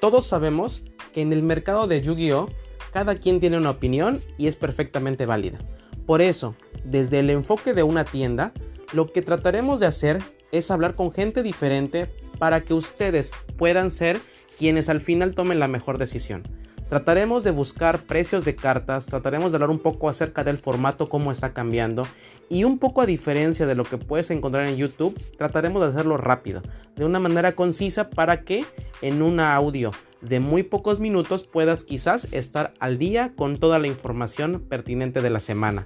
Todos sabemos que en el mercado de Yu-Gi-Oh! cada quien tiene una opinión y es perfectamente válida. Por eso, desde el enfoque de una tienda, lo que trataremos de hacer es hablar con gente diferente para que ustedes puedan ser quienes al final tomen la mejor decisión. Trataremos de buscar precios de cartas, trataremos de hablar un poco acerca del formato, cómo está cambiando y un poco a diferencia de lo que puedes encontrar en YouTube, trataremos de hacerlo rápido, de una manera concisa para que en un audio de muy pocos minutos puedas quizás estar al día con toda la información pertinente de la semana.